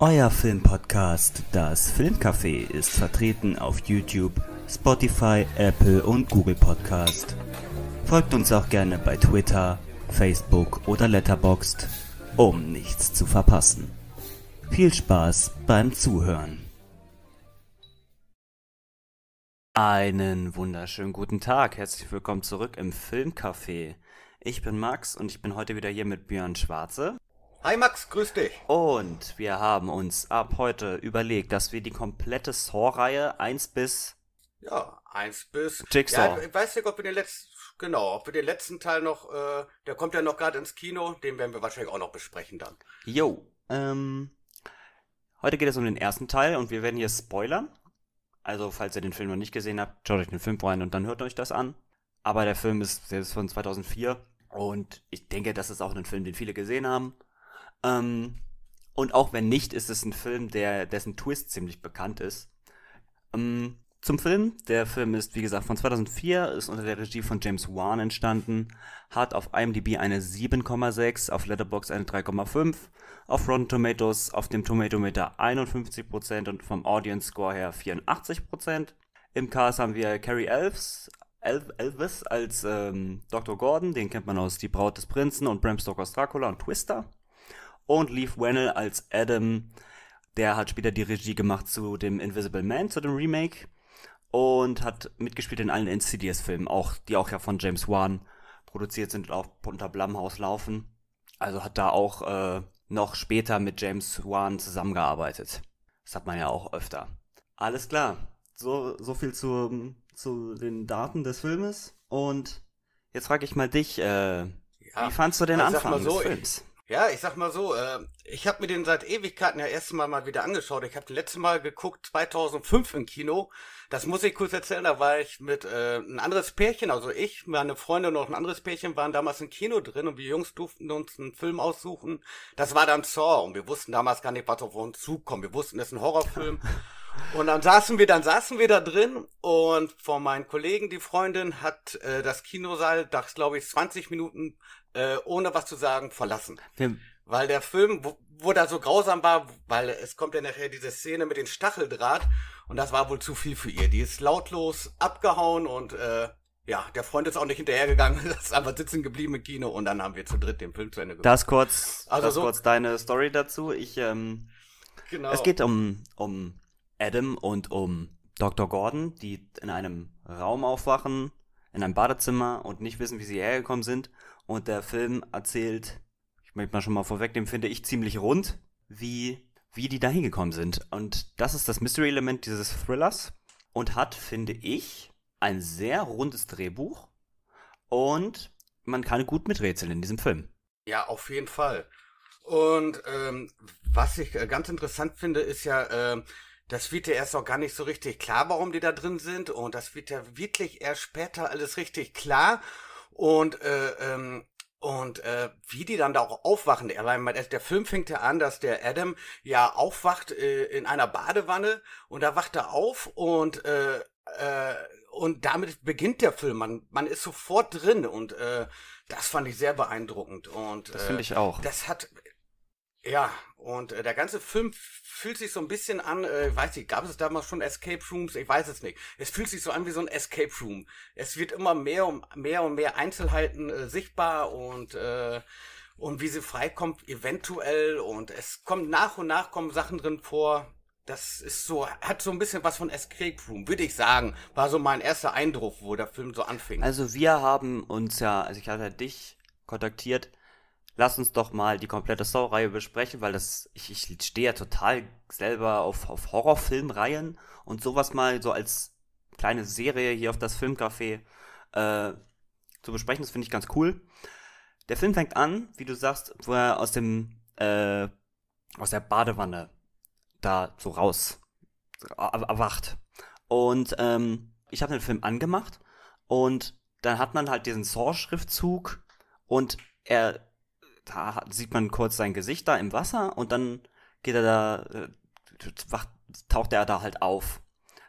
Euer Filmpodcast, das Filmcafé, ist vertreten auf YouTube, Spotify, Apple und Google Podcast. Folgt uns auch gerne bei Twitter, Facebook oder Letterboxd, um nichts zu verpassen. Viel Spaß beim Zuhören. Einen wunderschönen guten Tag, herzlich willkommen zurück im Filmcafé. Ich bin Max und ich bin heute wieder hier mit Björn Schwarze. Hi Max, grüß dich. Und wir haben uns ab heute überlegt, dass wir die komplette Saw-Reihe 1 bis Ja, eins bis. Jigsaw. Ja, ich weiß nicht, ob wir den letzten, genau, ob wir den letzten Teil noch, äh, der kommt ja noch gerade ins Kino, den werden wir wahrscheinlich auch noch besprechen dann. Jo, ähm, heute geht es um den ersten Teil und wir werden hier spoilern. Also, falls ihr den Film noch nicht gesehen habt, schaut euch den Film rein und dann hört euch das an. Aber der Film ist, der ist von 2004 und ich denke, das ist auch ein Film, den viele gesehen haben. Ähm, und auch wenn nicht, ist es ein Film, der, dessen Twist ziemlich bekannt ist. Ähm, zum Film. Der Film ist, wie gesagt, von 2004, ist unter der Regie von James Wan entstanden, hat auf IMDb eine 7,6, auf Letterboxd eine 3,5, auf Rotten Tomatoes auf dem Tomatometer 51% und vom Audience Score her 84%. Im Cast haben wir Carrie Elves, El Elvis als ähm, Dr. Gordon, den kennt man aus Die Braut des Prinzen und Bram Stokers Dracula und Twister. Und Leaf Wennell als Adam, der hat später die Regie gemacht zu dem Invisible Man, zu dem Remake. Und hat mitgespielt in allen Insidious-Filmen, auch, die auch ja von James Wan produziert sind und auch unter Blumhouse laufen. Also hat da auch äh, noch später mit James Wan zusammengearbeitet. Das hat man ja auch öfter. Alles klar. So, so viel zu, zu den Daten des Filmes. Und jetzt frage ich mal dich, äh, wie fandst du den also Anfang so, des Films? Ja, ich sag mal so, äh, ich habe mir den seit Ewigkeiten ja erst mal wieder angeschaut. Ich habe den letzte Mal geguckt 2005 im Kino. Das muss ich kurz erzählen, da war ich mit äh, ein anderes Pärchen, also ich, meine Freunde und noch ein anderes Pärchen waren damals im Kino drin und wir Jungs durften uns einen Film aussuchen. Das war dann Saw und wir wussten damals gar nicht, was auf uns zukommt. Wir wussten, das ist ein Horrorfilm. Und dann saßen wir, dann saßen wir da drin und von meinen Kollegen, die Freundin, hat äh, das Kinosaal, das glaube ich 20 Minuten äh, ohne was zu sagen verlassen. Wir, Weil der Film, wo, wo da so grausam war, weil es kommt ja nachher diese Szene mit dem Stacheldraht und das war wohl zu viel für ihr. Die ist lautlos abgehauen und äh, ja, der Freund ist auch nicht hinterhergegangen, ist einfach sitzen geblieben im Kino und dann haben wir zu dritt den Film zu Ende geguckt. das kurz, Also das so- kurz deine Story dazu. Ich, ähm, genau. Es geht um, um Adam und um Dr. Gordon, die in einem Raum aufwachen, in einem Badezimmer und nicht wissen, wie sie hergekommen sind. Und der Film erzählt, ich möchte mal schon mal vorwegnehmen, finde ich ziemlich rund, wie, wie die da hingekommen sind. Und das ist das Mystery-Element dieses Thrillers und hat, finde ich, ein sehr rundes Drehbuch und man kann gut miträtseln in diesem Film. Ja, auf jeden Fall. Und ähm, was ich äh, ganz interessant finde, ist ja, ähm, das wird ja erst auch gar nicht so richtig klar, warum die da drin sind. Und das wird ja wirklich erst später alles richtig klar. Und äh, ähm, und äh, wie die dann da auch aufwachen, der, Film fängt ja an, dass der Adam ja aufwacht äh, in einer Badewanne und da wacht er auf und äh, äh, und damit beginnt der Film. Man man ist sofort drin und äh, das fand ich sehr beeindruckend und Das äh, finde ich auch. das hat ja und äh, der ganze Film fühlt sich so ein bisschen an, äh, weiß ich, gab es damals schon Escape Rooms? Ich weiß es nicht. Es fühlt sich so an wie so ein Escape Room. Es wird immer mehr und mehr und mehr Einzelheiten äh, sichtbar und äh, und wie sie freikommt eventuell und es kommt nach und nach kommen Sachen drin vor. Das ist so, hat so ein bisschen was von Escape Room, würde ich sagen. War so mein erster Eindruck, wo der Film so anfing. Also wir haben uns ja, also ich hatte dich kontaktiert, lass uns doch mal die komplette Saw-Reihe besprechen, weil das, ich, ich stehe ja total selber auf, auf Horrorfilmreihen und sowas mal so als kleine Serie hier auf das Filmcafé äh, zu besprechen, das finde ich ganz cool. Der Film fängt an, wie du sagst, wo er aus dem, äh, aus der Badewanne da so raus er- erwacht. Und ähm, ich habe den Film angemacht und dann hat man halt diesen Saw-Schriftzug und er, da sieht man kurz sein Gesicht da im Wasser und dann geht er da, äh, taucht er da halt auf.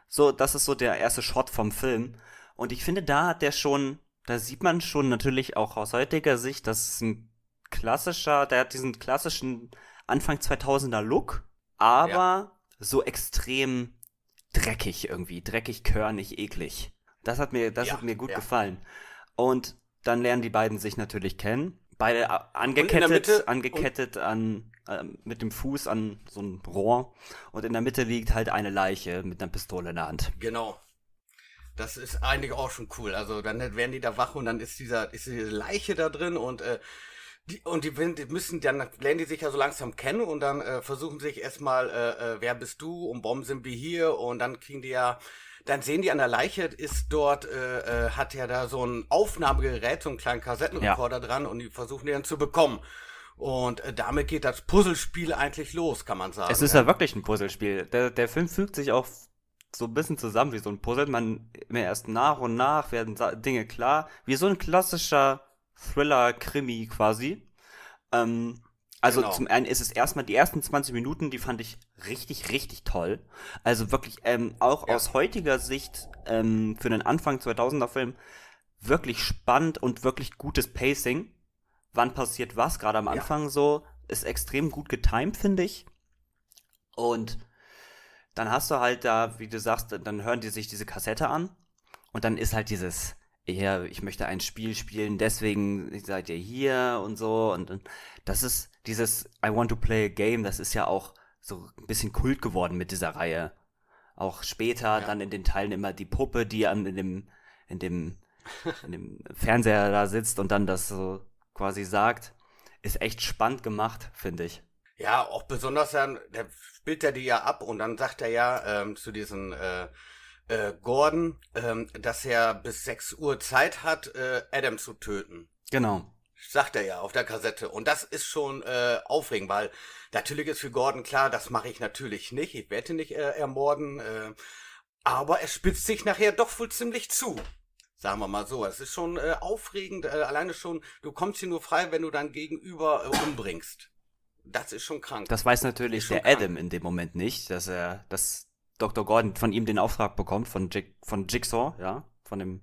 So, das ist so der erste Shot vom Film. Und ich finde, da hat der schon, da sieht man schon natürlich auch aus heutiger Sicht, das ist ein klassischer, der hat diesen klassischen Anfang 2000er Look, aber ja. so extrem dreckig irgendwie, dreckig, körnig, eklig. Das hat mir, das ja, hat mir gut ja. gefallen. Und dann lernen die beiden sich natürlich kennen. Beide angekettet, angekettet an, äh, mit dem Fuß an so ein Rohr. Und in der Mitte liegt halt eine Leiche mit einer Pistole in der Hand. Genau. Das ist eigentlich auch schon cool. Also dann werden die da wach und dann ist dieser, ist diese Leiche da drin und äh, die, und die, die müssen dann lernen die sich ja so langsam kennen und dann äh, versuchen sich erstmal, äh, äh, wer bist du und warum sind wir hier und dann kriegen die ja dann sehen die an der Leiche, ist dort, äh, äh, hat ja da so ein Aufnahmegerät, so einen kleinen Kassettenrekorder ja. dran und die versuchen den dann zu bekommen. Und äh, damit geht das Puzzlespiel eigentlich los, kann man sagen. Es ist ja, ja wirklich ein Puzzlespiel. Der, der Film fügt sich auch so ein bisschen zusammen wie so ein Puzzle. Man erst nach und nach werden Dinge klar. Wie so ein klassischer Thriller-Krimi quasi. Ähm, also genau. zum einen ist es erstmal die ersten 20 Minuten, die fand ich richtig, richtig toll. Also wirklich ähm, auch ja. aus heutiger Sicht ähm, für den Anfang 2000er Film wirklich spannend und wirklich gutes Pacing. Wann passiert was? Gerade am Anfang ja. so ist extrem gut getimed, finde ich. Und dann hast du halt da, wie du sagst, dann hören die sich diese Kassette an und dann ist halt dieses ja, ich möchte ein Spiel spielen, deswegen seid ihr hier und so. Und, das ist dieses I want to play a game, das ist ja auch so ein bisschen Kult geworden mit dieser Reihe. Auch später ja. dann in den Teilen immer die Puppe, die an in dem, in dem, in dem Fernseher da sitzt und dann das so quasi sagt, ist echt spannend gemacht, finde ich. Ja, auch besonders dann, der spielt er die ja ab und dann sagt er ja ähm, zu diesen äh, äh, Gordon, ähm, dass er bis 6 Uhr Zeit hat, äh, Adam zu töten. Genau. Sagt er ja auf der Kassette. Und das ist schon äh, aufregend, weil natürlich ist für Gordon klar, das mache ich natürlich nicht. Ich werde ihn nicht äh, ermorden. Äh, aber er spitzt sich nachher doch wohl ziemlich zu. Sagen wir mal so. Es ist schon äh, aufregend. Äh, alleine schon, du kommst hier nur frei, wenn du dein Gegenüber äh, umbringst. Das ist schon krank. Das weiß natürlich der krank. Adam in dem Moment nicht, dass er, dass Dr. Gordon von ihm den Auftrag bekommt, von, Jig, von Jigsaw, ja, von dem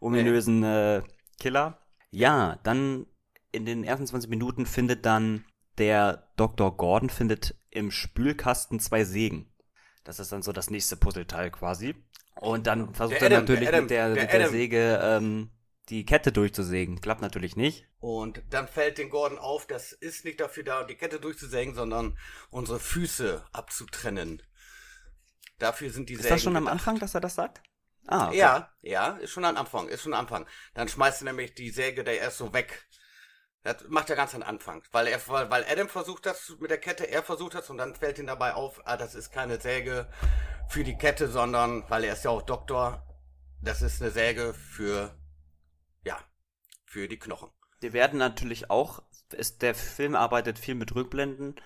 ominösen äh, Killer. Ja, dann in den ersten 20 Minuten findet dann der Dr. Gordon findet im Spülkasten zwei Sägen. Das ist dann so das nächste Puzzleteil quasi. Und dann versucht Adam, er natürlich der Adam, mit der, der, mit der Säge ähm, die Kette durchzusägen. Klappt natürlich nicht. Und dann fällt den Gordon auf, das ist nicht dafür da, die Kette durchzusägen, sondern unsere Füße abzutrennen. Dafür sind die Ist das schon am Anfang, dass er das sagt? Ah, okay. Ja, ja, ist schon am Anfang, ist schon am Anfang. Dann schmeißt er nämlich die Säge da erst so weg. Das macht er ganz am Anfang, weil er, weil Adam versucht das mit der Kette, er versucht das und dann fällt ihm dabei auf, ah, das ist keine Säge für die Kette, sondern, weil er ist ja auch Doktor, das ist eine Säge für, ja, für die Knochen. Wir werden natürlich auch, ist, der Film arbeitet viel mit Rückblenden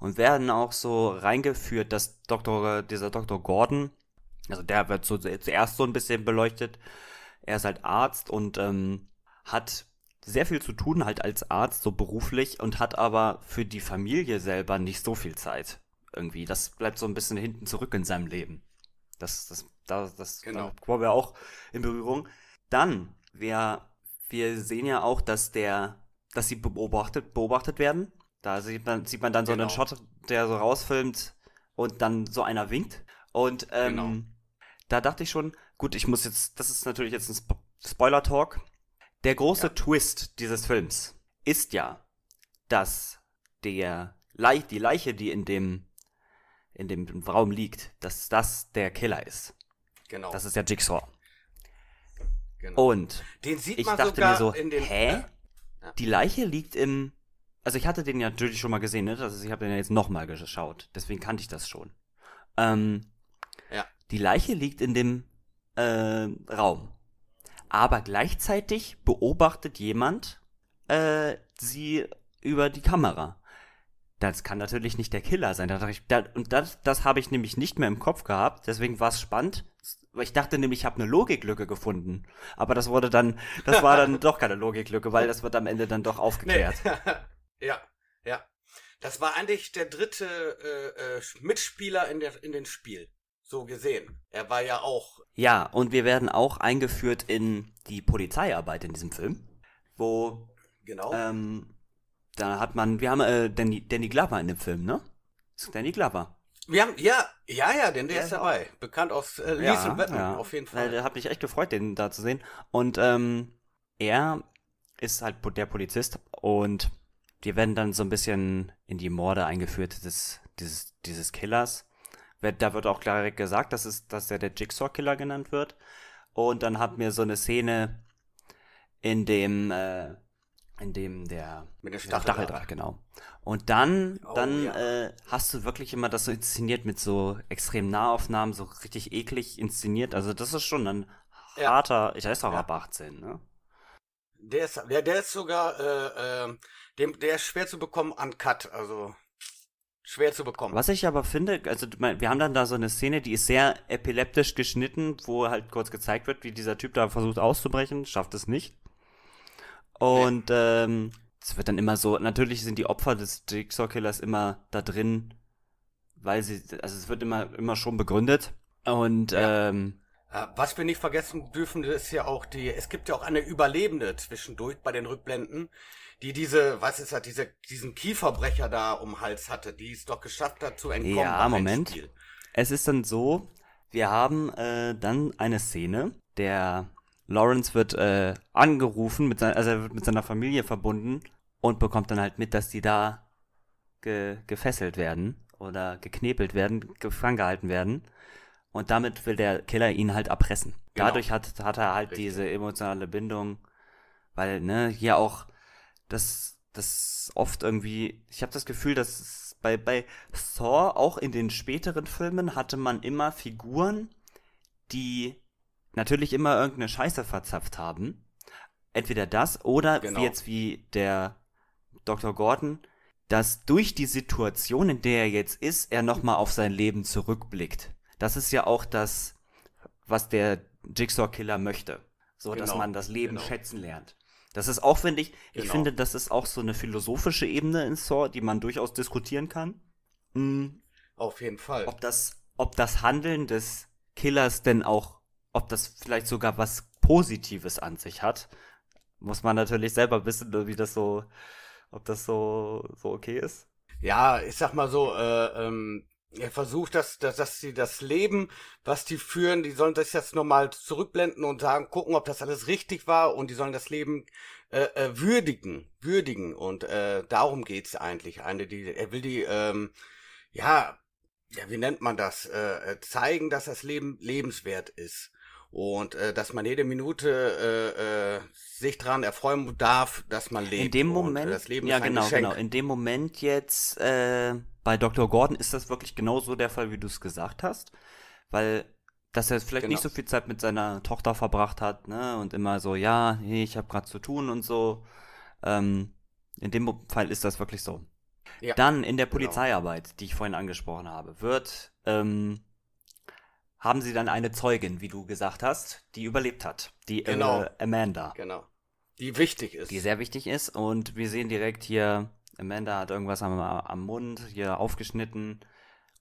und werden auch so reingeführt, dass Dr., dieser Dr. Gordon, also der wird so zuerst so ein bisschen beleuchtet. Er ist halt Arzt und ähm, hat sehr viel zu tun halt als Arzt, so beruflich, und hat aber für die Familie selber nicht so viel Zeit. Irgendwie. Das bleibt so ein bisschen hinten zurück in seinem Leben. Das, das, das, das genau. kommen wir auch in Berührung. Dann, wir, wir sehen ja auch, dass der, dass sie beobachtet, beobachtet werden da sieht man, sieht man dann so genau. einen Shot, der so rausfilmt und dann so einer winkt. Und ähm, genau. da dachte ich schon, gut, ich muss jetzt, das ist natürlich jetzt ein Spo Spoiler-Talk. Der große ja. Twist dieses Films ist ja, dass der Le die Leiche, die in dem, in dem Raum liegt, dass das der Killer ist. Genau. Das ist der Jigsaw. Genau. Und ich dachte mir so, hä? Ja. Die Leiche liegt im also ich hatte den ja natürlich schon mal gesehen, ne? Also ich habe den ja jetzt nochmal geschaut. Deswegen kannte ich das schon. Ähm, ja. Die Leiche liegt in dem äh, Raum. Aber gleichzeitig beobachtet jemand äh, sie über die Kamera. Das kann natürlich nicht der Killer sein. Da ich, da, und das, das habe ich nämlich nicht mehr im Kopf gehabt. Deswegen war es spannend. Ich dachte nämlich, ich habe eine Logiklücke gefunden. Aber das wurde dann, das war dann doch keine Logiklücke, weil das wird am Ende dann doch aufgeklärt. Nee. Ja, ja. Das war eigentlich der dritte äh, äh, Mitspieler in, der, in dem Spiel. So gesehen. Er war ja auch. Ja, und wir werden auch eingeführt in die Polizeiarbeit in diesem Film. Wo. Genau. Ähm, da hat man. Wir haben äh, Danny, Danny Glover in dem Film, ne? Ist Danny Glover. Wir haben, ja, ja, ja, denn der, der ist dabei. Auch. Bekannt aus äh, Lies ja, Batman, ja. auf jeden Fall. Weil, hat mich echt gefreut, den da zu sehen. Und ähm, er ist halt der Polizist und wir werden dann so ein bisschen in die Morde eingeführt des, dieses, dieses Killers. Da wird auch klar gesagt, dass, es, dass er der Jigsaw-Killer genannt wird. Und dann hat mir so eine Szene, in dem, äh, in dem der, Mit der Stacheldraht, genau. Und dann, Oh, dann ja. äh, hast du wirklich immer das so inszeniert mit so extremen Nahaufnahmen, so richtig eklig inszeniert. Also das ist schon ein Ja. harter, ich weiß auch Ja. ab 18, ne? Der ist, der, der ist sogar, äh, äh, dem, der ist schwer zu bekommen an Cut, also schwer zu bekommen. Was ich aber finde, also wir haben dann da so eine Szene, die ist sehr epileptisch geschnitten, wo halt kurz gezeigt wird, wie dieser Typ da versucht auszubrechen, schafft es nicht. Und ähm, es wird dann immer so, natürlich sind die Opfer des Jigsaw-Killers immer da drin, weil sie, also es wird immer, immer schon begründet. Und Ja. ähm, Äh, Was wir nicht vergessen dürfen, ist ja auch die, es gibt ja auch eine Überlebende zwischendurch bei den Rückblenden, die diese, was ist das, diese, diesen Kieferbrecher da um Hals hatte, die es doch geschafft hat zu entkommen. Ja, Moment. Spiel. Es ist dann so, wir haben äh, dann eine Szene, der Lawrence wird äh, angerufen, mit sein, also er wird mit seiner Familie verbunden und bekommt dann halt mit, dass die da ge gefesselt werden oder geknebelt werden, gefangen gehalten werden. Und damit will der Killer ihn halt erpressen. Genau. Dadurch hat, hat er halt Richtig. diese emotionale Bindung, weil, ne, hier auch das, das oft irgendwie, ich habe das Gefühl, dass bei, bei Thor, auch in den späteren Filmen, hatte man immer Figuren, die natürlich immer irgendeine Scheiße verzapft haben. Entweder das oder Genau. wie jetzt wie der Dr. Gordon, dass durch die Situation, in der er jetzt ist, er nochmal auf sein Leben zurückblickt. Das ist ja auch das, was der Jigsaw-Killer möchte. So, dass Genau, man das Leben genau. schätzen lernt. Das ist auch, finde ich, ich Genau. finde, das ist auch so eine philosophische Ebene in Saw, die man durchaus diskutieren kann. Mm, Auf jeden Fall. ob das, ob das Handeln des Killers denn auch, ob das vielleicht sogar was Positives an sich hat, muss man natürlich selber wissen, wie das so, ob das so, so okay ist. Ja, ich sag mal so, äh, ähm, er versucht, dass, dass, dass sie das Leben, was die führen, die sollen das jetzt nochmal zurückblenden und sagen, gucken, ob das alles richtig war und die sollen das Leben äh, äh, würdigen, würdigen und äh, darum geht's eigentlich. Eine, die, er will die, ähm, ja, ja, wie nennt man das? Äh, äh, zeigen, dass das Leben lebenswert ist und äh, dass man jede Minute äh, äh, sich dran erfreuen darf, dass man lebt. In dem Und, Moment, äh, das Leben ja genau, genau. In dem Moment jetzt äh, bei Dr. Gordon ist das wirklich genauso der Fall, wie du es gesagt hast, weil dass er vielleicht Genau. nicht so viel Zeit mit seiner Tochter verbracht hat, ne, und immer so, ja, nee, ich habe gerade zu tun und so. Ähm, in dem Fall ist das wirklich so. Ja, Dann in der genau. Polizeiarbeit, die ich vorhin angesprochen habe, wird ähm, haben sie dann eine Zeugin, wie du gesagt hast, die überlebt hat, die Genau. äh, Amanda Genau. Die wichtig ist. die sehr wichtig ist. Und wir sehen direkt hier, Amanda hat irgendwas am, am Mund, hier aufgeschnitten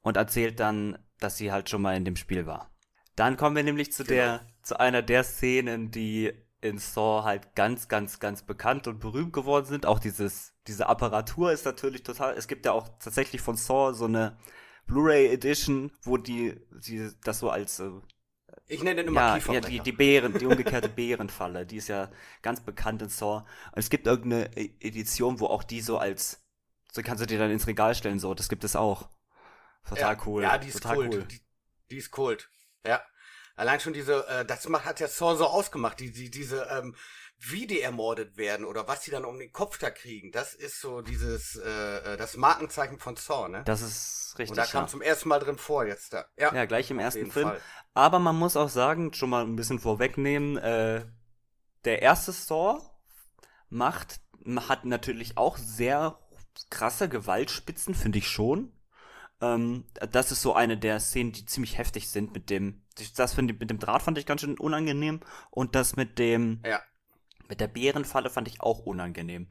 und erzählt dann, dass sie halt schon mal in dem Spiel war. Dann kommen wir nämlich zu der, zu einer der Szenen, die in Saw halt ganz, ganz, ganz bekannt und berühmt geworden sind. Auch dieses, diese Apparatur ist natürlich total, es gibt ja auch tatsächlich von Saw so eine Blu-ray Edition, wo die, die das so als äh, ich nenne den immer ja, ja, Kieferbrecher. die, die Bären, die umgekehrte Bärenfalle, die ist ja ganz bekannt in Saw. Und es gibt irgendeine E- Edition, wo auch die so als, so kannst du dir dann ins Regal stellen, so, das gibt es auch. Total ja, cool. Ja, die ist Kult. cool. Die, die ist Kult. Ja. Allein schon diese, äh, das macht, hat ja Saw so ausgemacht, die, die, diese, ähm, wie die ermordet werden oder was die dann um den Kopf da kriegen, das ist so dieses, äh, äh, das Markenzeichen von Saw, ne? Das ist richtig. Und da kam ja. zum ersten Mal drin vor jetzt da. Ja, ja, gleich im ersten Film. Fall. Aber man muss auch sagen, schon mal ein bisschen vorwegnehmen, äh, der erste Saw macht, hat natürlich auch sehr krasse Gewaltspitzen, finde ich schon. Ähm, das ist so eine der Szenen, die ziemlich heftig sind mit dem, das finde ich, mit dem Draht fand ich ganz schön unangenehm und das mit dem, Ja. Mit der Bärenfalle fand ich auch unangenehm.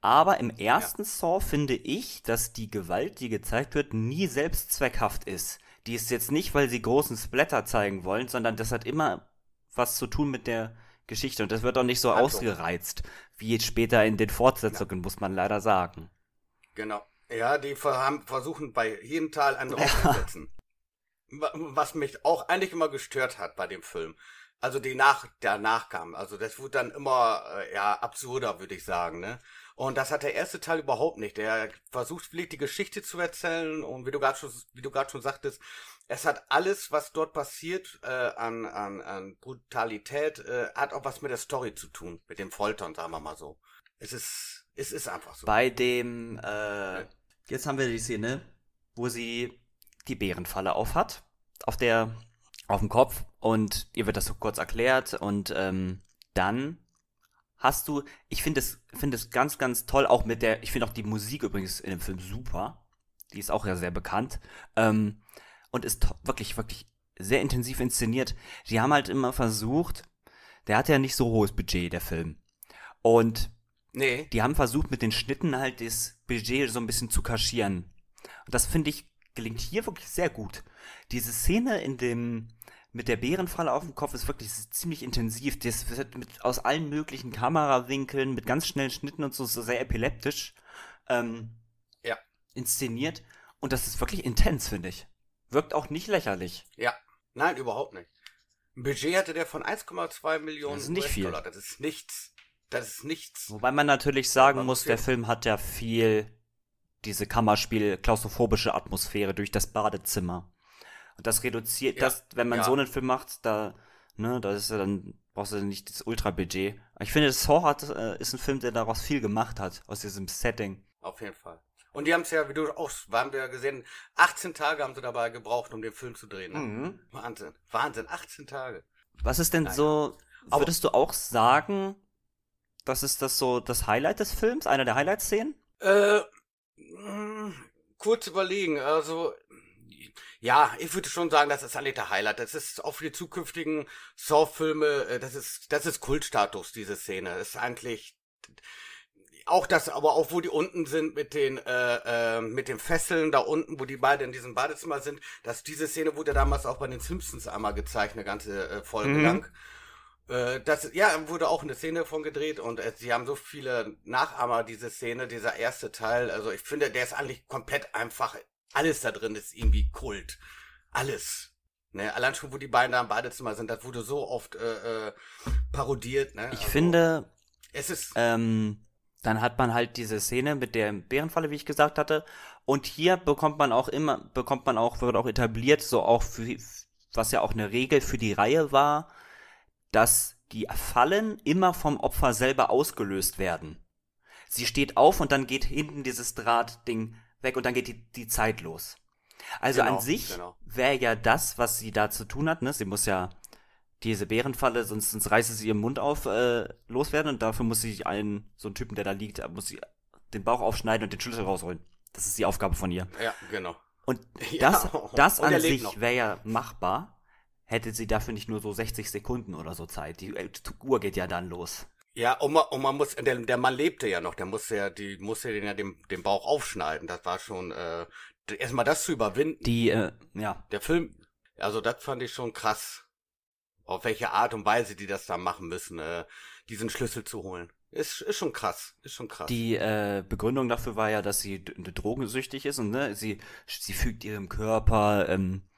Aber im ersten Saw finde ich, dass die Gewalt, die gezeigt wird, nie selbstzweckhaft ist. Die ist jetzt nicht, weil sie großen Splatter zeigen wollen, sondern das hat immer was zu tun mit der Geschichte. Und das wird auch nicht so Handlung. ausgereizt, wie jetzt später in den Fortsetzungen, muss man leider sagen. Genau. Ja, die versuchen bei jedem Teil einen draufzusetzen. Was mich auch eigentlich immer gestört hat bei dem Film. Also die nach, der nachkam. Also das wurde dann immer, äh, ja, absurder, würde ich sagen, ne? Und das hat der erste Teil überhaupt nicht. Der versucht wirklich die Geschichte zu erzählen und wie du gerade schon, wie du gerade schon sagtest, es hat alles, was dort passiert, äh, an, an, an Brutalität, äh, hat auch was mit der Story zu tun, mit dem Foltern, sagen wir mal so. Es ist, es ist einfach so. Bei dem, äh, jetzt haben wir die Szene, wo sie die Bärenfalle aufhat, auf der, auf dem Kopf und ihr wird das so kurz erklärt und ähm, dann hast du, ich finde es, finde es ganz, ganz toll, auch mit der, ich finde auch die Musik übrigens in dem Film super. Die ist auch ja sehr bekannt. Ähm, und ist wirklich, wirklich sehr intensiv inszeniert. Die haben halt immer versucht, der hat ja nicht so hohes Budget, der Film. Und nee. die haben versucht, mit den Schnitten halt das Budget so ein bisschen zu kaschieren. Und das finde ich gelingt hier wirklich sehr gut. Diese Szene in dem mit der Bärenfalle auf dem Kopf ist wirklich ist ziemlich intensiv. Das wird mit, aus allen möglichen Kamerawinkeln, mit ganz schnellen Schnitten und so, so sehr epileptisch ähm, ja. inszeniert. Und das ist wirklich intens, finde ich. Wirkt auch nicht lächerlich. Ja, nein, überhaupt nicht. Ein Budget hatte der von 1,2 Millionen das ist nicht Dollar. Das ist nichts. Das ist nichts. Wobei man natürlich sagen muss, der Film hat ja viel diese Kammerspiel, klaustrophobische Atmosphäre durch das Badezimmer. Und das reduziert, ja. das, wenn man ja. so einen Film macht, da, ne, da ist ja dann, brauchst du nicht das Ultra-Budget. Ich finde, Saw hat, äh, ist ein Film, der daraus viel gemacht hat, aus diesem Setting. Auf jeden Fall. Und die haben es ja, wie du auch, haben wir ja gesehen, 18 Tage haben sie dabei gebraucht, um den Film zu drehen. Ne? Mhm. Wahnsinn. Wahnsinn, 18 Tage. Was ist denn naja. so, würdest du auch sagen, das ist das so das Highlight des Films, einer der Highlight-Szenen? Äh, mh, kurz überlegen, also ja, ich würde schon sagen, das ist eigentlich der Highlight. Das ist auch für die zukünftigen Saw-Filme, äh, das ist, das ist Kultstatus, diese Szene. Das ist eigentlich, auch das, aber auch wo die unten sind mit den, äh, äh, mit den Fesseln da unten, wo die beide in diesem Badezimmer sind, dass diese Szene wurde damals auch bei den Simpsons einmal gezeigt, eine ganze äh, Folge mhm. lang. Äh, das, ja, wurde auch eine Szene von gedreht und äh, sie haben so viele Nachahmer, diese Szene, dieser erste Teil. Also ich finde, der ist eigentlich komplett einfach alles da drin ist irgendwie Kult. Alles. Ne, allein schon, wo die beiden da im Badezimmer sind, das wurde so oft äh, äh, parodiert. Ne? Ich also, finde, es ist. Ähm, dann hat man halt diese Szene mit der Bärenfalle, wie ich gesagt hatte. Und hier bekommt man auch immer, bekommt man auch, wird auch etabliert, so auch für, was ja auch eine Regel für die Reihe war, dass die Fallen immer vom Opfer selber ausgelöst werden. Sie steht auf und dann geht hinten dieses Drahtding weg und dann geht die, die Zeit los. Also genau, an sich genau. wäre ja das, was sie da zu tun hat, ne? Sie muss ja diese Bärenfalle, sonst, sonst reißt sie ihren Mund auf, äh, loswerden und dafür muss sie einen, so einen Typen, der da liegt, muss sie den Bauch aufschneiden und den Schlüssel rausholen. Das ist die Aufgabe von ihr. Ja, genau. Und das, ja, das und an sich wäre ja machbar, hätte sie dafür nicht nur so 60 Sekunden oder so Zeit. Die, die Uhr geht ja dann los. Ja, und man, und man muss, der, der Mann lebte ja noch, der musste ja, die musste den ja den, den Bauch aufschneiden. Das war schon, äh, erstmal das zu überwinden. Die, äh, ja. Der Film, also das fand ich schon krass. Auf welche Art und Weise die das da machen müssen, äh, diesen Schlüssel zu holen. Ist, ist schon krass, ist schon krass. Die äh, Begründung dafür war ja, dass sie drogensüchtig ist und ne, sie, sie fügt ihrem Körper ähm,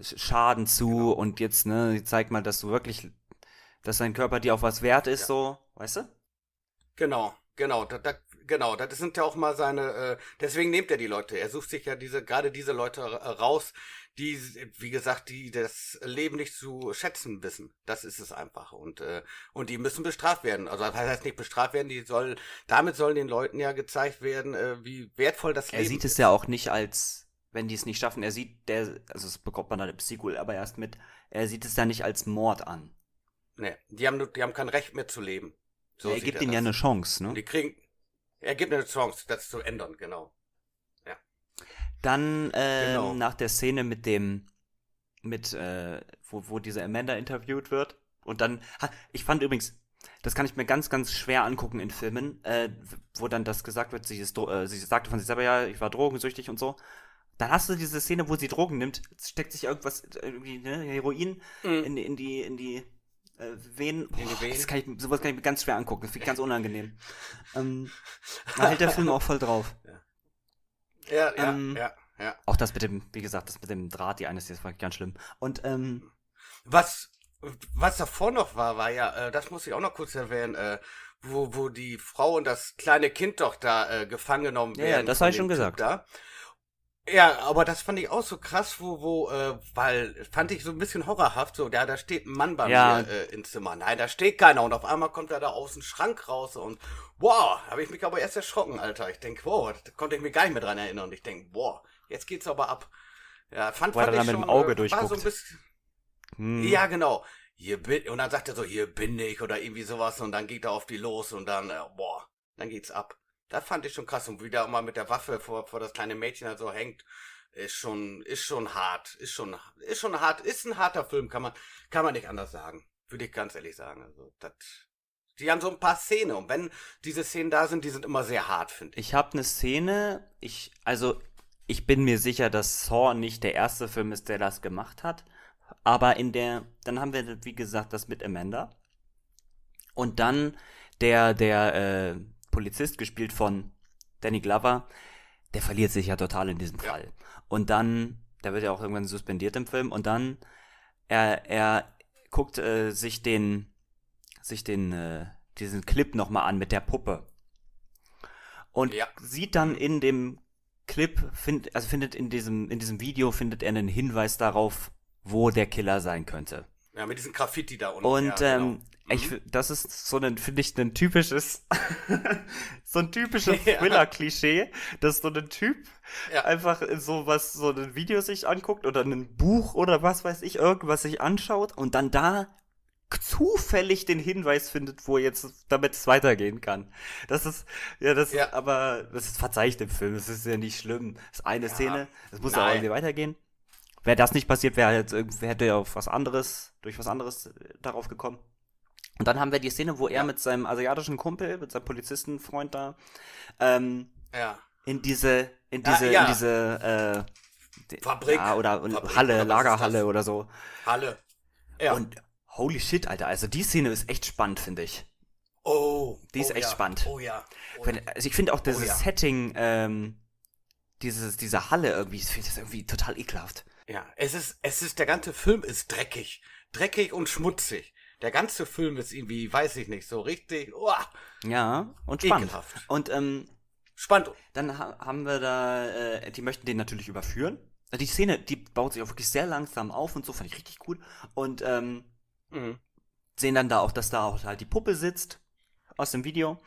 Schaden zu genau. und jetzt, ne, sie zeigt mal, dass du wirklich dass dein Körper dir auch was wert ist, ja. so, weißt du? Genau, genau, da, da, genau, das sind ja auch mal seine, äh, deswegen nimmt er die Leute. Er sucht sich ja diese, gerade diese Leute äh, raus, die, wie gesagt, die das Leben nicht zu schätzen wissen. Das ist es einfach. Und, äh, und die müssen bestraft werden. Also das heißt nicht bestraft werden, die soll, damit sollen den Leuten ja gezeigt werden, äh, wie wertvoll das er Leben ist. Er sieht es ja auch nicht als, wenn die es nicht schaffen, er sieht, der, also das bekommt man dann im Sequel aber erst mit, er sieht es ja nicht als Mord an. Nee, die haben, die haben kein Recht mehr zu leben. So er gibt ihnen ja eine Chance, ne? Die kriegen, er gibt eine Chance, das zu ändern, genau. Ja. Dann äh, genau. nach der Szene mit dem, mit, äh, wo, wo diese Amanda interviewt wird. Und dann, ich fand übrigens, das kann ich mir ganz, ganz schwer angucken in Filmen, äh, wo dann das gesagt wird, sie, ist, äh, sie sagte von sich selber, ja, ich war drogensüchtig und so. Dann hast du diese Szene, wo sie Drogen nimmt, steckt sich irgendwas, irgendwie, ne, Heroin mhm. in, in die, in die äh, wen, boah, das kann ich, sowas kann ich mir ganz schwer angucken. Das finde ich ganz unangenehm. ähm, da hält der Film auch voll drauf. Ja. Ja, ja, Ähm, ja, ja. Auch das mit dem, wie gesagt, das mit dem Draht, die eine Szene, das war ganz schlimm. Und, ähm, Was, was davor noch war, war ja, äh, das muss ich auch noch kurz erwähnen, äh, wo, wo die Frau und das kleine Kind doch da äh, gefangen genommen werden. ja, das von hab ich schon gesagt. Da. Ja, aber das fand ich auch so krass, wo, wo, äh, weil, fand ich so ein bisschen horrorhaft, so, ja, da steht ein Mann bei Ja. mir äh, im Zimmer. Nein, da steht keiner und auf einmal kommt er da aus dem Schrank raus und, wow, habe ich mich aber erst erschrocken, Alter. Ich denk, wow, da konnte ich mich gar nicht mehr dran erinnern und ich denk, boah, jetzt geht's aber ab. Ja, fand, er fand dann ich mit dem schon, Auge äh, war so durchguckt. ein bisschen, hm, ja, genau. Hier bin, und dann sagt er so, hier bin ich oder irgendwie sowas und dann geht er auf die los und dann, äh, boah, dann geht's ab. Das fand ich schon krass und wie der auch mal mit der Waffe vor, vor das kleine Mädchen halt so hängt, ist schon, ist schon hart, ist schon, ist schon hart, ist ein harter Film, kann man, kann man nicht anders sagen. Würde ich ganz ehrlich sagen. Also, das, die haben so ein paar Szenen und wenn diese Szenen da sind, die sind immer sehr hart, finde ich. Ich habe eine Szene, ich, also, ich bin mir sicher, dass Saw nicht der erste Film ist, der das gemacht hat. Aber in der, dann haben wir, wie gesagt, das mit Amanda. Und dann der, der äh, Polizist, gespielt von Danny Glover, der verliert sich ja total in diesem. Fall. Und dann, der wird ja auch irgendwann suspendiert im Film. Und dann, er, er guckt äh, sich den, sich den, äh, diesen Clip nochmal an mit der Puppe. Und Ja. sieht dann in dem Clip, find, also findet in diesem, in diesem Video findet er einen Hinweis darauf, wo der Killer sein könnte. Ja, mit diesem Graffiti da unten. Und ja, ähm, genau. Ich, fi- das ist so ein, finde ich, ein typisches, so ein typisches Ja. Thriller-Klischee, dass so ein Typ Ja. einfach so was, so ein Video sich anguckt oder ein Buch oder was weiß ich, irgendwas sich anschaut und dann da zufällig den Hinweis findet, wo jetzt damit es weitergehen kann. Das ist, ja, das Ja. aber das ist verzeiht im Film, das ist ja nicht schlimm. Das ist eine Ja. Szene, das muss ja irgendwie weitergehen. Wäre das nicht passiert, wäre jetzt irgendwie, hätte er auf was anderes, durch was anderes äh, darauf gekommen. Und dann haben wir die Szene, wo er Ja. mit seinem asiatischen Kumpel, mit seinem Polizistenfreund da, ähm, ja. in diese, in diese, ja. in diese, äh, Fabrik. Oder Fabrik, Halle, oder Lagerhalle oder so. Halle. Ja. Und holy shit, Alter, also die Szene ist echt spannend, finde ich. oh. die ist oh, echt spannend. Oh ja. Oh, also ich finde auch dieses ja. Setting, ähm, dieses, diese Halle irgendwie, ich finde das irgendwie total ekelhaft. Ja, es ist, es ist, der ganze Film ist dreckig. Dreckig und schmutzig. Der ganze Film ist irgendwie, weiß ich nicht, so richtig, uah, Ja, und spannend. ekelhaft. Und ähm, Spannend. dann ha haben wir da, äh, die möchten den natürlich überführen. Die Szene, die baut sich auch wirklich sehr langsam auf und so, fand ich richtig gut. Und ähm, Mhm. sehen dann da auch, dass da auch halt die Puppe sitzt aus dem Video.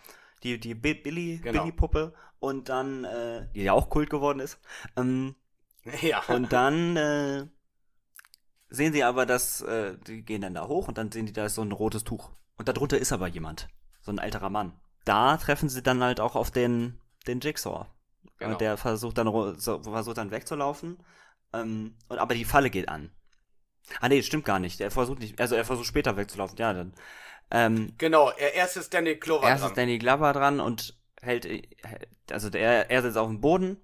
Die, die Bi- Billy, Genau. Billy-Puppe. Und dann, äh, die ja auch Kult geworden ist. Ähm, Ja. und dann äh, sehen sie aber, dass, äh, die gehen dann da hoch und dann sehen die, da ist so ein rotes Tuch. Und darunter ist aber jemand. So ein älterer Mann. Da treffen sie dann halt auch auf den, den Jigsaw. Genau. Und der versucht dann, so, versucht dann wegzulaufen. Ähm, und, aber die Falle geht an. Ah nee, stimmt gar nicht. Er versucht nicht, also er versucht später wegzulaufen. Ja, dann. Ähm, genau, er, erst ist Danny Clover erst dran. ist Danny Glover dran und hält, äh, also der, er sitzt auf dem Boden,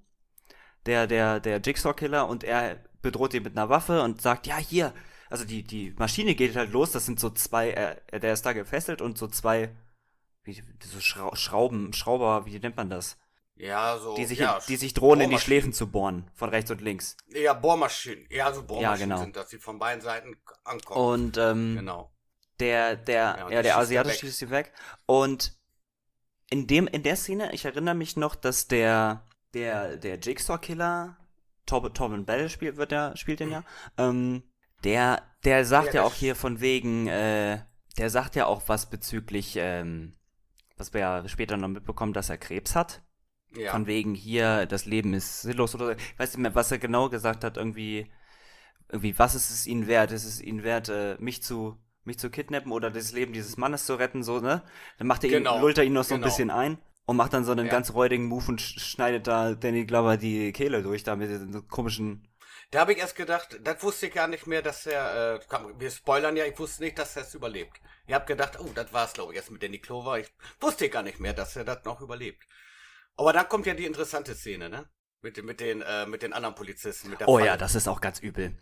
der, der, der Jigsaw-Killer und er bedroht ihn mit einer Waffe und sagt, ja, hier, also die, die Maschine geht halt los, das sind so zwei, er, der ist da gefesselt und so zwei, wie, so Schrau Schrauben, Schrauber, wie nennt man das? ja, so. Die sich, ja, die sich drohen, in die. Schläfen zu bohren, von rechts und links. Ja, Bohrmaschinen. Ja, so Bohrmaschinen genau. sind, dass sie von beiden Seiten ankommen. Und, ähm, genau. der, der, Ja, ja, der er weg. schießt sie weg. Und in dem, in der Szene, ich erinnere mich noch, dass der, der, der Jigsaw-Killer, Torb, Torben Bell spielt, wird der, spielt den ja, ähm, der, der sagt Ja, ja, auch hier von wegen, äh, der sagt ja auch was bezüglich, ähm, was wir ja später noch mitbekommen, dass er Krebs hat. Ja. Von wegen hier, das Leben ist sinnlos oder ich weiß nicht mehr, was er genau gesagt hat, irgendwie, irgendwie, was ist es ihnen wert? Ist es ihnen wert, äh, mich zu, mich zu kidnappen oder das Leben dieses Mannes zu retten, so, ne? Dann macht er Genau, ihn, lullt er ihn noch so genau. ein bisschen ein und macht dann so einen Ja. ganz räudigen Move und sch schneidet da Danny Glover die Kehle durch, da mit diesen komischen, Da habe ich erst gedacht, das wusste ich gar nicht mehr, dass er, äh, komm, wir spoilern ja, ich wusste nicht, dass er es überlebt. Ich habe gedacht, oh, das war's, glaube ich, erst mit Danny Clover. Ich wusste gar nicht mehr, dass er das noch überlebt. Aber dann kommt ja die interessante Szene, ne? Mit, den- mit den, äh, mit den anderen Polizisten, mit der oh Falle. ja, das ist auch ganz übel.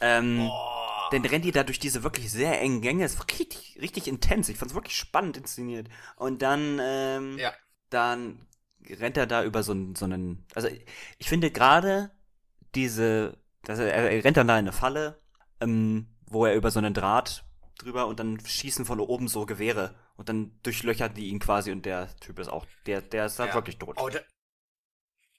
Ähm, Oh. Dann rennt die da durch diese wirklich sehr engen Gänge. Es war richtig, richtig intens. Ich fand's wirklich spannend inszeniert. Und dann, ähm, Ja. Dann rennt er da über so, einen, so einen, also ich finde gerade diese, also er, er rennt dann da in eine Falle, ähm, wo er über so einen Draht drüber und dann schießen von oben so Gewehre und dann durchlöchern die ihn quasi und der Typ ist auch, der, der ist halt Ja. wirklich tot. Oh,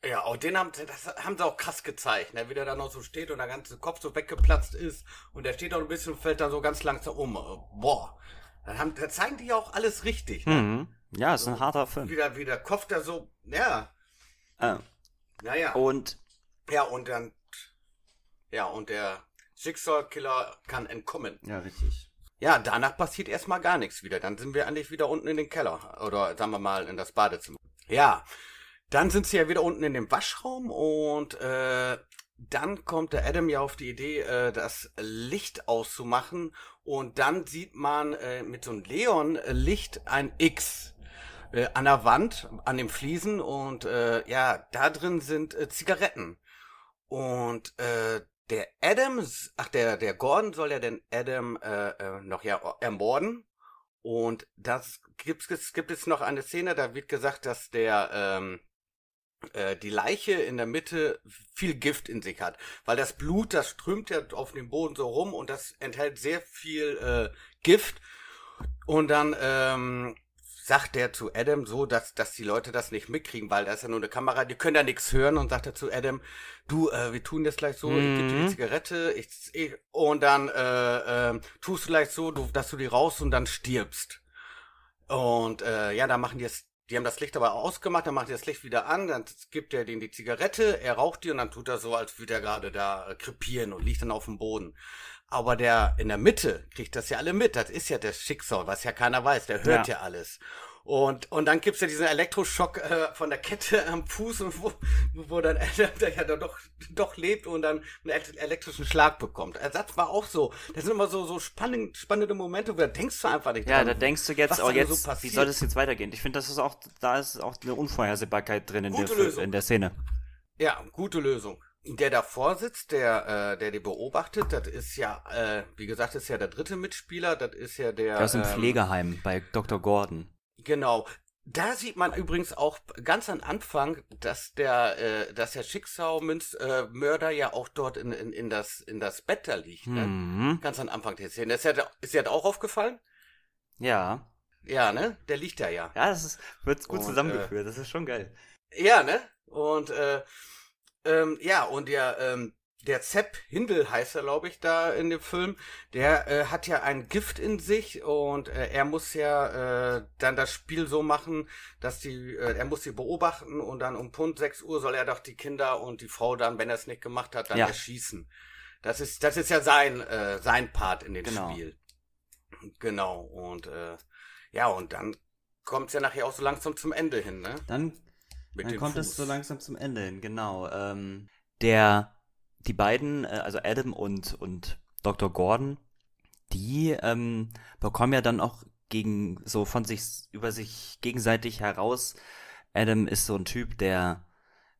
ja, oh, den haben, das haben sie auch krass gezeigt, ne? wie der da noch so steht und der ganze Kopf so weggeplatzt ist und der steht auch ein bisschen und fällt dann so ganz langsam um. Boah, dann, haben, dann zeigen die ja auch alles richtig. Ne? Mhm. Ja, ist ein harter Film. Wieder, wie der Kopf da so, ja, Äh, naja. und Ja, und dann, ja, und der Schicksalkiller kann entkommen. ja, richtig. Ja, danach passiert erstmal gar nichts wieder. Dann sind wir eigentlich wieder unten in den Keller. Oder sagen wir mal in das Badezimmer. Ja, dann sind sie ja wieder unten in dem Waschraum und äh, dann kommt der Adam ja auf die Idee, äh, das Licht auszumachen. Und dann sieht man äh, mit so einem Leon-Licht ein X äh, an der Wand, an den Fliesen. Und äh, ja, da drin sind äh, Zigaretten. Und äh, der Adam, ach der der Gordon soll ja den Adam äh, äh, noch ja ermorden. Und das gibt es gibt es noch eine Szene, da wird gesagt, dass der ähm, äh, die Leiche in der Mitte viel Gift in sich hat, weil das Blut, das strömt ja auf dem Boden so rum und das enthält sehr viel äh, Gift. Und dann ähm, sagt er zu Adam so, dass, dass die Leute das nicht mitkriegen, weil da ist ja nur eine Kamera, die können ja nichts hören und sagt er zu Adam, du, äh, wir tun das gleich so, ich gebe dir Mhm. die Zigarette, ich, ich, und dann äh, ähm, tust du gleich so, du, dass du die raus und dann stirbst. Und äh, ja, da machen die es, die haben das Licht aber ausgemacht, dann machen die das Licht wieder an, dann gibt er denen die Zigarette, er raucht die und dann tut er so, als würde er gerade da äh, krepieren und liegt dann auf dem Boden. Aber der in der Mitte kriegt das ja alle mit. Das ist ja das Schicksal, was ja keiner weiß. Der hört ja, Ja. alles. Und, und dann gibt's ja diesen Elektroschock äh, von der Kette am Fuß, und wo, wo dann Adam der ja doch, doch lebt und dann einen el- elektrischen Schlag bekommt. Der Satz war auch so. Das sind immer so, so spannend, spannende Momente, wo da denkst du einfach nicht Ja, dran. da denkst du jetzt, was oh, jetzt, so wie soll das jetzt weitergehen? Ich finde, das ist auch, da ist auch eine Unvorhersehbarkeit drin in, der, in der Szene. Ja, gute Lösung. Der davor sitzt, der, äh, der die beobachtet, das ist ja, äh, wie gesagt, ist ja der dritte Mitspieler, das ist ja der. Der ist im ähm, Pflegeheim bei Dr. Gordon. Genau. Da sieht man übrigens auch ganz am Anfang, dass der, äh, dass der Schicksalmünz-Mörder äh, Mörder ja auch dort in, in, in, das, in das Bett da liegt. Ne? Mhm. Ganz am Anfang der Szene. Ist dir, ist dir das auch aufgefallen? Ja. Ja, ne? Der liegt da ja. Ja, das ist, wird gut Und, zusammengeführt. das ist schon geil. Ja, ne? Und äh, ähm, ja, und der, ähm, der Zepp Hindel heißt er, glaube ich, da in dem Film, der äh, hat ja ein Gift in sich und äh, er muss ja äh, dann das Spiel so machen, dass die, äh, er muss sie beobachten und dann um Punkt 6 Uhr soll er doch die Kinder und die Frau dann, wenn er es nicht gemacht hat, dann Ja. erschießen. Das ist, das ist ja sein, äh, sein Part in dem Genau. Spiel. Genau, und äh, ja, und dann kommt es ja nachher auch so langsam zum Ende hin, ne? Dann, Mit dann kommt es Fuß. so langsam zum Ende hin, genau. Ähm, der, die beiden, äh, also Adam und, und Dr. Gordon, die ähm, bekommen ja dann auch gegen, so von sich, über sich gegenseitig heraus. Adam ist so ein Typ, der,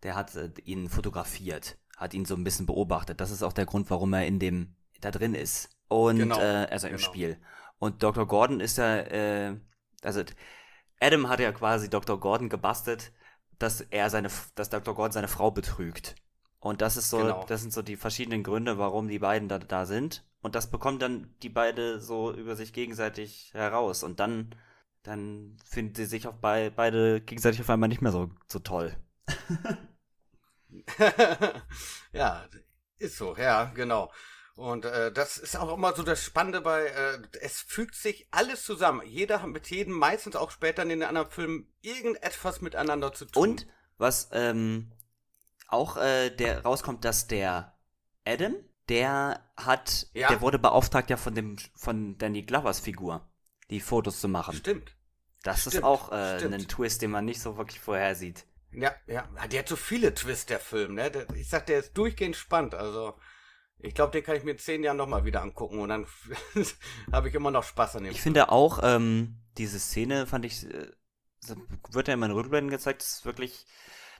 der hat äh, ihn fotografiert, hat ihn so ein bisschen beobachtet. Das ist auch der Grund, warum er in dem, da drin ist. Und, Genau, äh, also im genau. Spiel. Und Dr. Gordon ist ja, äh, also Adam hat ja quasi Dr. Gordon gebastelt, dass er seine, dass Dr. Gordon seine Frau betrügt. Und das ist so, Genau. das sind so die verschiedenen Gründe, warum die beiden da, da sind. Und das bekommen dann die beide so über sich gegenseitig heraus. Und dann, dann finden sie sich auch bei, beide gegenseitig auf einmal nicht mehr so, so toll. ja, ist so, ja, genau. Und äh, das ist auch immer so das Spannende bei, äh, es fügt sich alles zusammen. Jeder hat mit jedem, meistens auch später in den anderen Filmen, irgendetwas miteinander zu tun. Und was ähm, auch äh, der rauskommt, dass der Adam, der hat, Ja. der wurde beauftragt ja von dem von Danny Glovers Figur, die Fotos zu machen. Stimmt. Das ist Stimmt, auch äh, ein Twist, den man nicht so wirklich vorher sieht. Ja, ja. Der hat so viele Twists, der Film, ne? Ich sag, der ist durchgehend spannend. Also, ich glaube, den kann ich mir in zehn Jahren nochmal wieder angucken und dann habe ich immer noch Spaß an dem Ich finde auch, ähm, diese Szene fand ich, äh, wird ja immer in Rückblenden gezeigt, das ist wirklich,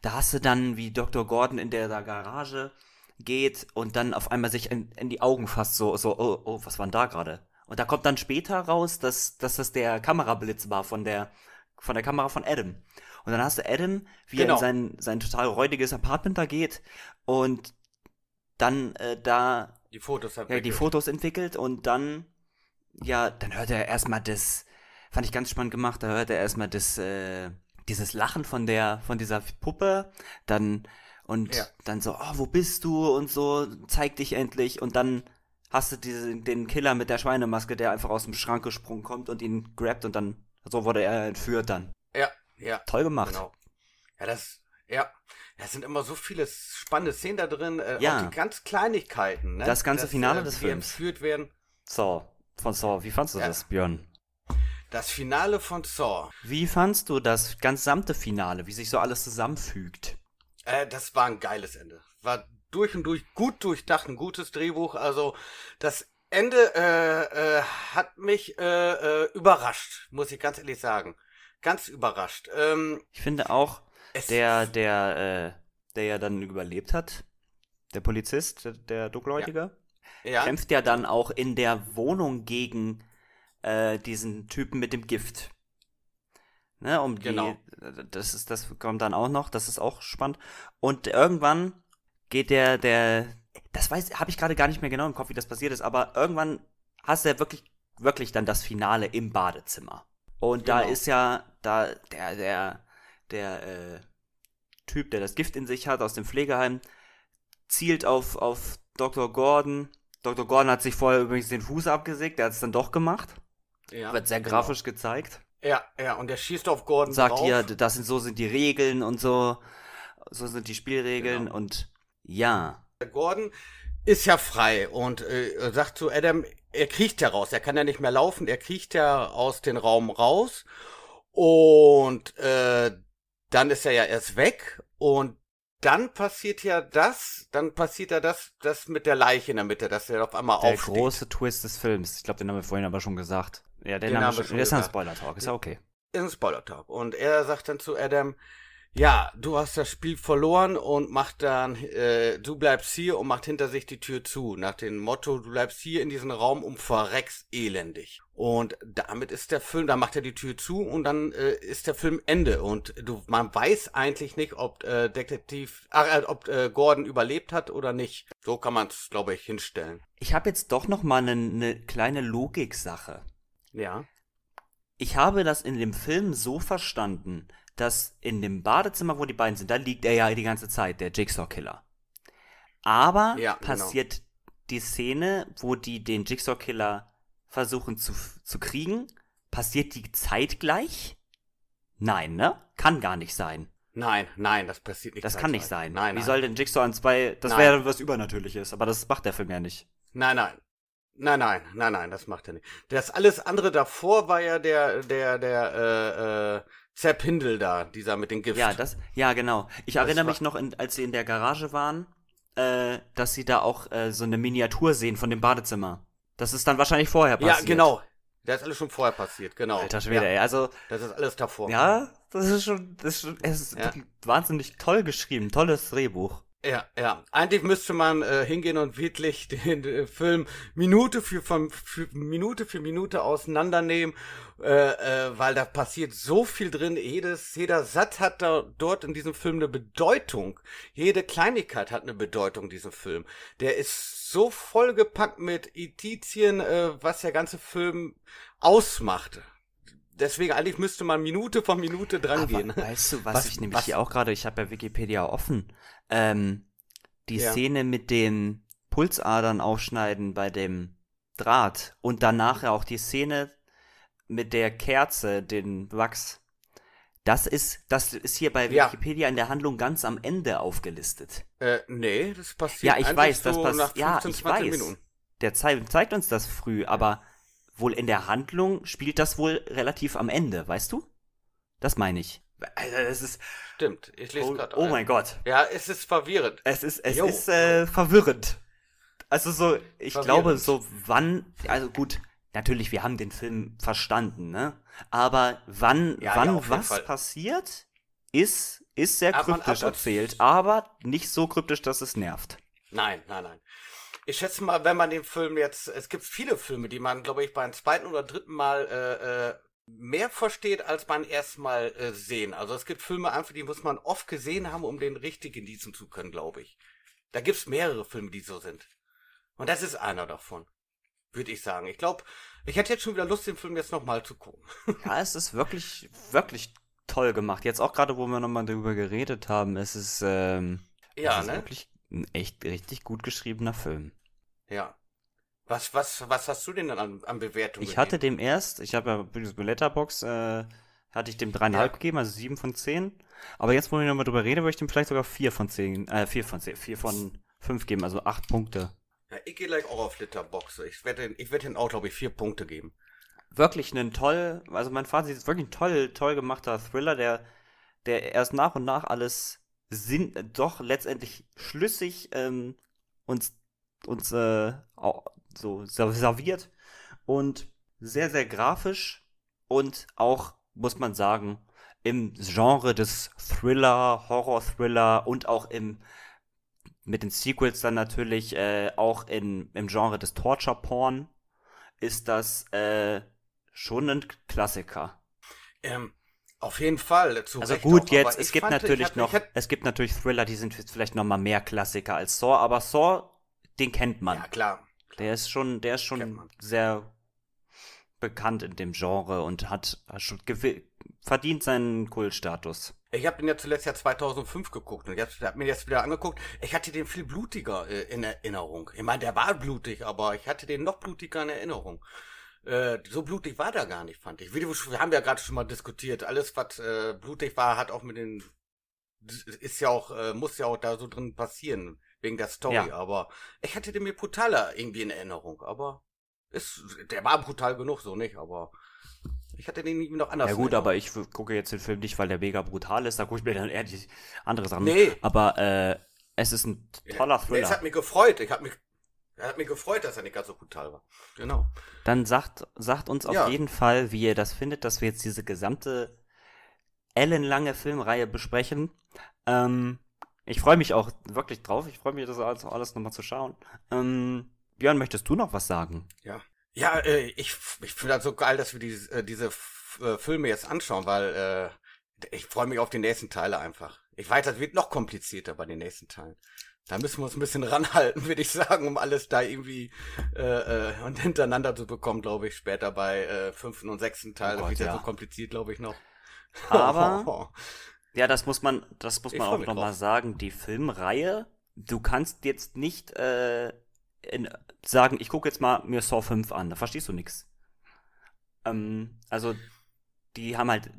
da hast du dann, wie Dr. Gordon in der, der Garage geht und dann auf einmal sich in, in die Augen fasst, so, so, oh, oh, was war denn da gerade? Und da kommt dann später raus, dass, dass das der Kamerablitz war von der, von der Kamera von Adam. Und dann hast du Adam, wie Genau. er in sein, sein total räudiges Apartment da geht und dann äh, da Die Fotos ja, die Fotos entwickelt und dann, ja, dann hört er erstmal das, fand ich ganz spannend gemacht, da hört er erstmal das, äh, dieses Lachen von der, von dieser Puppe, dann, und Ja. dann so, oh, wo bist du und so, zeig dich endlich und dann hast du diese, den Killer mit der Schweinemaske, der einfach aus dem Schrank gesprungen kommt und ihn grabt und dann, so wurde er entführt dann. Ja, ja. Toll gemacht. Genau. Ja, das, ja. Es sind immer so viele spannende Szenen da drin. Äh, Ja. Auch die ganz Kleinigkeiten. Ne? Das ganze Finale äh, des Films. entführt werden. So, von Saw, wie fandst du Ja. das, Björn? Das Finale von Saw. Wie fandst du das gesamte Finale, wie sich so alles zusammenfügt? Äh, das war ein geiles Ende. War durch und durch gut durchdacht, ein gutes Drehbuch. Also das Ende äh, äh, hat mich äh, äh, überrascht, muss ich ganz ehrlich sagen. Ganz überrascht. Ähm, Ich finde auch, es, der, der, äh, der ja dann überlebt hat, der Polizist, der, der Dunkelhäutige, ja, kämpft ja dann auch in der Wohnung gegen äh, diesen Typen mit dem Gift. Ne, um die, Genau. das ist, das kommt dann auch noch, das ist auch spannend. Und irgendwann geht der, der, das weiß, habe ich gerade gar nicht mehr genau im Kopf, wie das passiert ist, aber irgendwann hast du ja wirklich, wirklich dann das Finale im Badezimmer. Und da Genau. ist ja, da, der, der, der, äh, Typ, der das Gift in sich hat aus dem Pflegeheim, zielt auf, auf Dr. Gordon. Dr. Gordon hat sich vorher übrigens den Fuß abgesägt, der hat es dann doch gemacht. ja, Wird sehr genau. grafisch gezeigt. Ja, ja, und der schießt auf Gordon Sagt drauf. hier, das sind, so sind die Regeln und so. So sind die Spielregeln Genau. und ja. Der Gordon ist ja frei und äh, sagt zu Adam, er kriecht ja raus, er kann ja nicht mehr laufen, er kriecht ja aus dem Raum raus und äh, dann ist er ja erst weg und dann passiert ja das, dann passiert ja das, das mit der Leiche in der Mitte, dass er auf einmal Der aufsteht. große Twist des Films. Ich glaube, den haben wir vorhin aber schon gesagt. Ja, den, Den haben wir schon. Das ist ein. Spoiler-Talk, ist ja okay. ist ein Spoiler-Talk. Und er sagt dann zu Adam, ja, du hast das Spiel verloren und macht dann, äh, du bleibst hier und macht hinter sich die Tür zu. Nach dem Motto, du bleibst hier in diesem Raum und verreckst elendig. Und damit ist der Film, da macht er die Tür zu und dann äh, ist der Film Ende. Und du, man weiß eigentlich nicht, ob äh, Detektiv, ach, äh, ob äh, Gordon überlebt hat oder nicht. So kann man es, glaube ich, hinstellen. Ich habe jetzt doch noch mal eine ne kleine Logiksache. Ja. Ich habe das in dem Film so verstanden, dass in dem Badezimmer, wo die beiden sind, da liegt er ja die ganze Zeit, der Jigsaw-Killer. Aber Ja, genau. passiert die Szene, wo die den Jigsaw-Killer versuchen zu, zu kriegen, passiert die zeitgleich? Nein, ne? Kann gar nicht sein. Nein, nein, das passiert nicht. Das kann nicht sein. Nein, Wie nein. soll denn Jigsaw an zwei, das Nein. wäre was Übernatürliches, aber das macht der Film ja nicht. Nein, nein. Nein, nein, nein, nein, das macht er nicht. Das alles andere davor war ja der, der, der, äh, äh, Sepp Hindel da, dieser mit dem Gift. Ja, das, ja, genau. Ich Das erinnere mich noch, in, als sie in der Garage waren, äh, dass sie da auch äh, so eine Miniatur sehen von dem Badezimmer. Das ist dann wahrscheinlich vorher ja, passiert. genau. Das ist alles schon vorher passiert, genau. Alter Schwede, ja, ey. Also, Das ist alles davor. ja, das ist schon, das ist schon, es ist Ja. wahnsinnig toll geschrieben. Tolles Drehbuch. Ja, ja. Eigentlich müsste man äh, hingehen und wirklich den äh, Film Minute für, von, für Minute für Minute auseinandernehmen, äh, äh, weil da passiert so viel drin. Jedes, jeder Satz hat da dort in diesem Film eine Bedeutung. Jede Kleinigkeit hat eine Bedeutung in diesem Film. Der ist so vollgepackt mit Indizien, äh, was der ganze Film ausmacht. Deswegen eigentlich müsste man Minute vor Minute dran gehen. Weißt du, was, Was- ich nämlich was- hier auch gerade, ich habe ja Wikipedia offen, ähm, die Ja. Szene mit dem Pulsadern aufschneiden bei dem Draht und danach ja auch die Szene mit der Kerze, den Wachs. Das ist, das ist hier bei Ja. Wikipedia in der Handlung ganz am Ende aufgelistet. Äh, nee, das passiert Ja, ich weiß, das so pass- nach 15, ja, ich 20 weiß. Minuten. Der zei zeigt uns das früh, aber wohl in der Handlung spielt das wohl relativ am Ende, weißt du? Das meine ich. Also, das ist, Stimmt, ich lese oh, gerade. oh mein Gott. Ja, es ist verwirrend. Es ist, es Jo. ist äh, verwirrend. Also so, ich Verwirrend. glaube, so wann, also gut, natürlich, wir haben den Film verstanden, ne? Aber wann, Ja, ja, wann jeden was Fall. passiert, ist, ist sehr kryptisch erzählt, aber nicht so kryptisch, dass es nervt. Nein, nein, nein. Ich schätze mal, wenn man den Film jetzt, es gibt viele Filme, die man, glaube ich, beim zweiten oder dritten Mal äh, äh, mehr versteht, als man erstmal äh, sehen. Also es gibt Filme einfach, die muss man oft gesehen haben, um den richtig genießen zu können, glaube ich. Da gibt's mehrere Filme, die so sind. Und das ist einer davon. Würde ich sagen. Ich glaube, ich hätte jetzt schon wieder Lust, den Film jetzt nochmal zu gucken. ja, es ist wirklich, wirklich toll gemacht. Jetzt auch gerade, wo wir nochmal darüber geredet haben, es ist, ähm, ja, es ist ne? wirklich ein echt richtig gut geschriebener Film. Ja. Was, was, was hast du denn dann an, an Bewertungen? Ich hatte dem erst, ich habe ja bei Letterbox, äh, hatte ich dem dreieinhalb Ja. gegeben, also sieben von zehn. Aber jetzt, wo ich nochmal drüber rede, würde ich dem vielleicht sogar vier von zehn, äh, vier von zehn, vier von fünf geben, also acht Punkte. Ja, ich gehe gleich auch auf Letterbox. Ich werde den- ich werde den auch, glaube ich, vier Punkte geben. Wirklich ein toll, also mein Fazit ist wirklich ein toll, toll gemachter Thriller, der, der erst nach und nach alles Sinn, doch letztendlich schlüssig ähm, uns, uns äh, so ser- serviert und sehr, sehr grafisch und auch, muss man sagen, im Genre des Thriller, Horror-Thriller und auch im mit den Sequels dann natürlich äh, auch in, im Genre des Torture-Porn ist das äh, schon ein Klassiker. Ähm, auf jeden Fall. Zu Also Recht gut, auch, jetzt, es gibt fand, ich natürlich hab- noch, es gibt natürlich Thriller, die sind vielleicht noch mal mehr Klassiker als Saw, aber Saw, den kennt man. ja, klar. Der ist schon, der ist schon sehr bekannt in dem Genre und hat, schon verdient seinen Kultstatus. Ich habe den ja zuletzt ja 2005 geguckt und jetzt habe mir jetzt wieder angeguckt. Ich hatte den viel blutiger äh, in Erinnerung. Ich meine, der war blutig, aber ich hatte den noch blutiger in Erinnerung. Äh, so blutig war der gar nicht, fand ich. Wie wir haben ja gerade schon mal diskutiert. Alles, was äh, blutig war, hat auch mit den ist ja auch äh, muss ja auch da so drin passieren wegen der Story. Ja. Aber ich hatte den mir brutaler irgendwie in Erinnerung. Aber ist, der war brutal genug, so nicht. Aber ich hatte den irgendwie noch anders. Ja gut, aber ich gucke jetzt den Film nicht, weil der mega brutal ist, da gucke ich mir dann eher die andere Sachen. Nee. Aber äh, es ist ein toller Nee, Thriller. es hat mich gefreut. Ich hab mich, er hat mich gefreut, dass er nicht ganz so brutal war. Genau. Dann sagt, sagt uns auf Ja. jeden Fall, wie ihr das findet, dass wir jetzt diese gesamte ellenlange Filmreihe besprechen. Ähm, ich freue mich auch wirklich drauf. Ich freue mich, das alles, alles nochmal zu schauen. Ähm, Björn, möchtest du noch was sagen? Ja. Ja, äh, ich, ich finde das so geil, dass wir diese, äh, diese äh, Filme jetzt anschauen, weil äh, ich freue mich auf die nächsten Teile einfach. Ich weiß, das wird noch komplizierter bei den nächsten Teilen. Da müssen wir uns ein bisschen ranhalten, würde ich sagen, um alles da irgendwie äh, äh, und hintereinander zu bekommen, glaube ich, später bei äh, fünften und sechsten Teil. Oh das Gott, wird ja ja. so kompliziert, glaube ich, noch. Aber ja, das muss man, das muss Ich man auch nochmal sagen. Die Filmreihe, du kannst jetzt nicht äh, in, sagen, ich gucke jetzt mal mir Saw 5 an. Da verstehst du nichts. Ähm, also die haben halt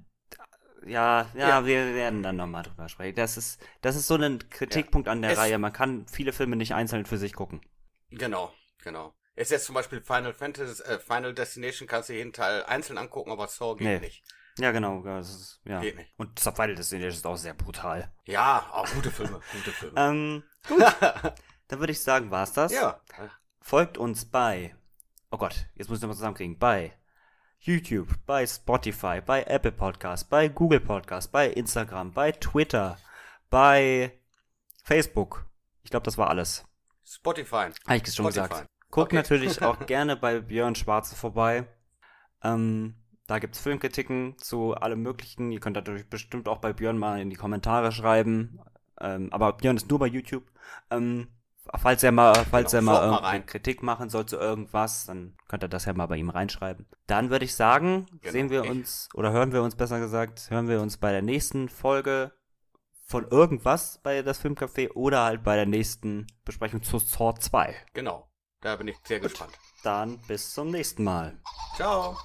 ja, ja, Ja. wir werden dann nochmal drüber sprechen. Das ist, das ist so ein Kritikpunkt an der Es- Reihe. Man kann viele Filme nicht einzeln für sich gucken. Genau, genau. Ist jetzt zum Beispiel Final Fantasy, äh, Final Destination kannst du jeden Teil einzeln angucken, aber Saw geht Nee. nicht. Ja, genau. Das ist, ja. Geht nicht. Und Subtitle Destination ist auch sehr brutal. Ja, auch gute Filme, gute Filme. Ähm, gut. Dann würde ich sagen, war's das. ja. Folgt uns bei, oh Gott, jetzt muss ich nochmal zusammenkriegen, bei YouTube, bei Spotify, bei Apple Podcast, bei Google Podcast, bei Instagram, bei Twitter, bei Facebook. Ich glaube, das war alles. Spotify. Habe ich schon Spotify. gesagt. Guckt Okay. natürlich auch gerne bei Björn Schwarze vorbei. Ähm, da gibt's Filmkritiken zu allem Möglichen. Ihr könnt natürlich bestimmt auch bei Björn mal in die Kommentare schreiben. Ähm, aber Björn ist nur bei YouTube. Ähm, falls er mal, falls Genau, er mal mal rein. Kritik machen soll zu irgendwas, dann könnt ihr das ja mal bei ihm reinschreiben. Dann würde ich sagen, Genau, sehen wir ich- uns, oder hören wir uns besser gesagt, hören wir uns bei der nächsten Folge von irgendwas bei das Filmcafé oder halt bei der nächsten Besprechung zu Saw 2. Genau. Da bin ich sehr gespannt. Dann bis zum nächsten Mal. Ciao.